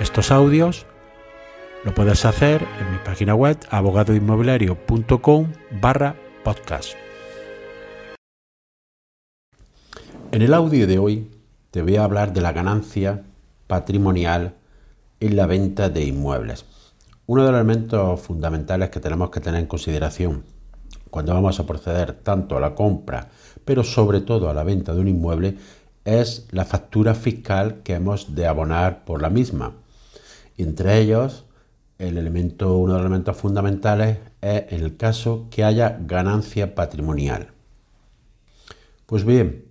estos audios, lo puedes hacer en mi página web abogadoinmobiliario.com barra podcast. En el audio de hoy te voy a hablar de la ganancia patrimonial en la venta de inmuebles. Uno de los elementos fundamentales que tenemos que tener en consideración cuando vamos a proceder tanto a la compra, pero sobre todo a la venta de un inmueble, es la factura fiscal que hemos de abonar por la misma. Entre ellos, el elemento, uno de los elementos fundamentales es en el caso que haya ganancia patrimonial. Pues bien,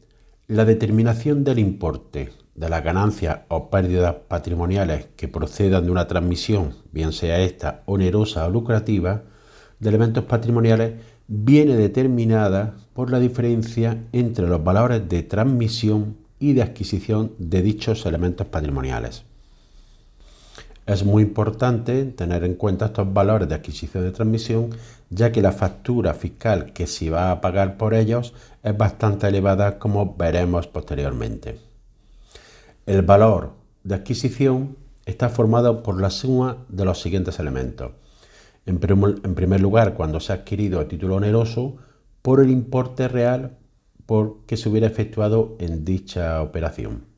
la determinación del importe de las ganancias o pérdidas patrimoniales que procedan de una transmisión, bien sea esta onerosa o lucrativa, de elementos patrimoniales viene determinada por la diferencia entre los valores de transmisión y de adquisición de dichos elementos patrimoniales. Es muy importante tener en cuenta estos valores de adquisición de transmisión, ya que la factura fiscal que se va a pagar por ellos es bastante elevada, como veremos posteriormente. El valor de adquisición está formado por la suma de los siguientes elementos. En primer lugar, cuando se ha adquirido a título oneroso, por el importe real por que se hubiera efectuado en dicha operación.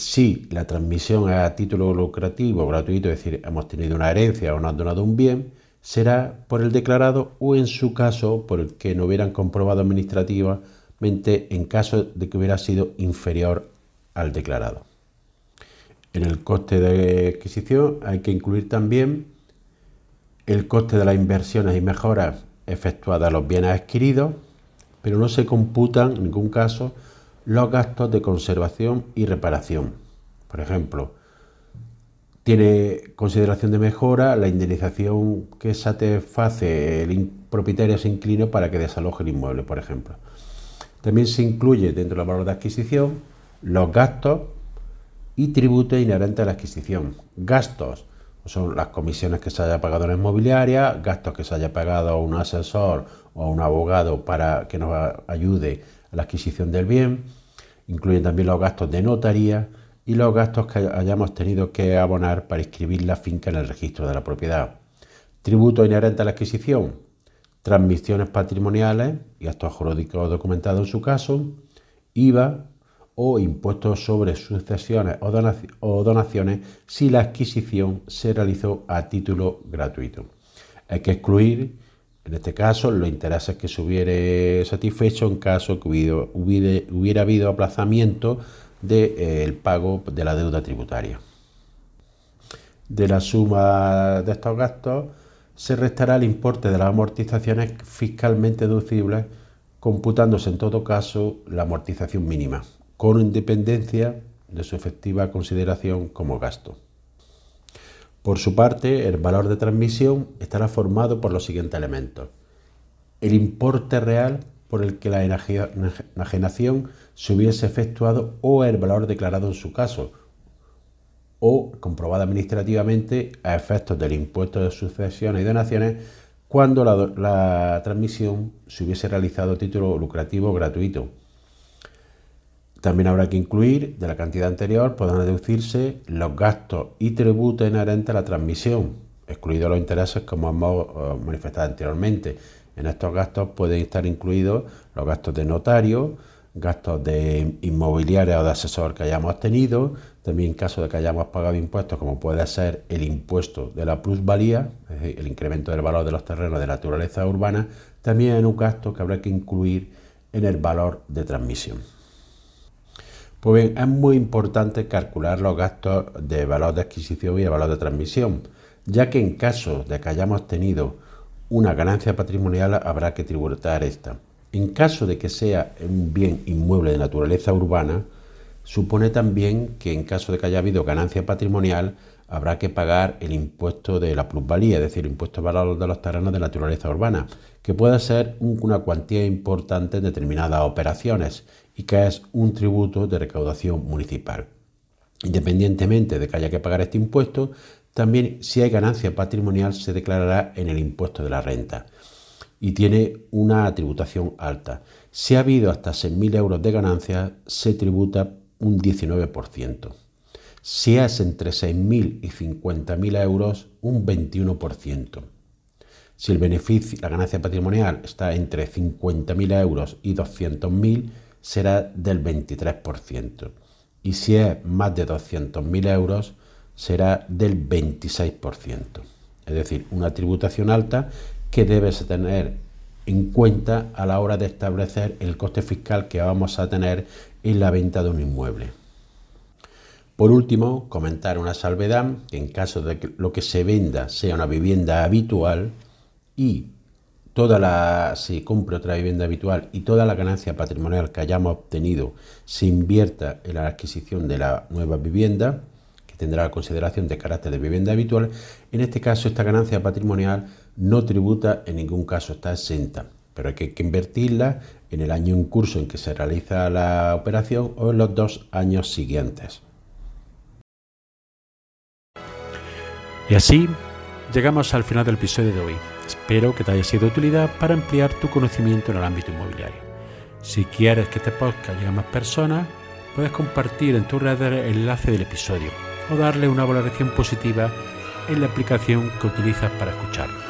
Si la transmisión es a título lucrativo gratuito, es decir, hemos tenido una herencia o nos han donado un bien, será por el declarado o en su caso por el que no hubieran comprobado administrativamente en caso de que hubiera sido inferior al declarado. En el coste de adquisición hay que incluir también el coste de las inversiones y mejoras efectuadas a los bienes adquiridos, pero no se computan en ningún caso los gastos de conservación y reparación. Por ejemplo, tiene consideración de mejora la indemnización que satisface el propietario se inclino para que desaloje el inmueble, por ejemplo. También se incluye dentro del valor de adquisición los gastos y tributos inherentes a la adquisición. Gastos son las comisiones que se haya pagado en la inmobiliaria, gastos que se haya pagado a un asesor o a un abogado para que nos ayude la adquisición del bien, incluyen también los gastos de notaría y los gastos que hayamos tenido que abonar para inscribir la finca en el registro de la propiedad. Tributo inherente a la adquisición, transmisiones patrimoniales y gastos jurídicos documentados en su caso, IVA o impuestos sobre sucesiones o donaciones si la adquisición se realizó a título gratuito. Hay que excluir en este caso, los intereses que se hubiera satisfecho en caso que hubiera, habido aplazamiento del eh, pago de la deuda tributaria. De la suma de estos gastos se restará el importe de las amortizaciones fiscalmente deducibles, computándose en todo caso la amortización mínima, con independencia de su efectiva consideración como gasto. Por su parte, el valor de transmisión estará formado por los siguientes elementos. El importe real por el que la enajenación se hubiese efectuado o el valor declarado en su caso, o comprobado administrativamente a efectos del impuesto de sucesiones y donaciones cuando la, la transmisión se hubiese realizado a título lucrativo gratuito también habrá que incluir, de la cantidad anterior, podrán deducirse los gastos y tributos inherentes a la transmisión, excluidos los intereses como hemos eh, manifestado anteriormente. En estos gastos pueden estar incluidos los gastos de notario, gastos de inmobiliaria o de asesor que hayamos tenido, también en caso de que hayamos pagado impuestos, como puede ser el impuesto de la plusvalía, es decir, el incremento del valor de los terrenos de naturaleza urbana, también es un gasto que habrá que incluir en el valor de transmisión. Pues bien, es muy importante calcular los gastos de valor de adquisición y de valor de transmisión, ya que en caso de que hayamos tenido una ganancia patrimonial habrá que tributar esta. En caso de que sea un bien inmueble de naturaleza urbana, supone también que en caso de que haya habido ganancia patrimonial, habrá que pagar el impuesto de la plusvalía, es decir, el impuesto valor de los terrenos de naturaleza urbana, que puede ser una cuantía importante en determinadas operaciones y que es un tributo de recaudación municipal. Independientemente de que haya que pagar este impuesto, también si hay ganancia patrimonial se declarará en el impuesto de la renta y tiene una tributación alta. Si ha habido hasta 6.000 euros de ganancia, se tributa un 19%. Si es entre 6.000 y 50.000 euros, un 21%. Si el beneficio, la ganancia patrimonial está entre 50.000 euros y 200.000, será del 23%. Y si es más de 200.000 euros, será del 26%. Es decir, una tributación alta que debes tener en cuenta a la hora de establecer el coste fiscal que vamos a tener en la venta de un inmueble. Por último, comentar una salvedad en caso de que lo que se venda sea una vivienda habitual y toda la se compre otra vivienda habitual y toda la ganancia patrimonial que hayamos obtenido se invierta en la adquisición de la nueva vivienda, que tendrá la consideración de carácter de vivienda habitual, en este caso esta ganancia patrimonial no tributa en ningún caso, está exenta, pero hay que, invertirla en el año en curso en que se realiza la operación o en los dos años siguientes. Y así llegamos al final del episodio de hoy. Espero que te haya sido de utilidad para ampliar tu conocimiento en el ámbito inmobiliario. Si quieres que este podcast llegue a más personas, puedes compartir en tu red el enlace del episodio o darle una valoración positiva en la aplicación que utilizas para escucharlo.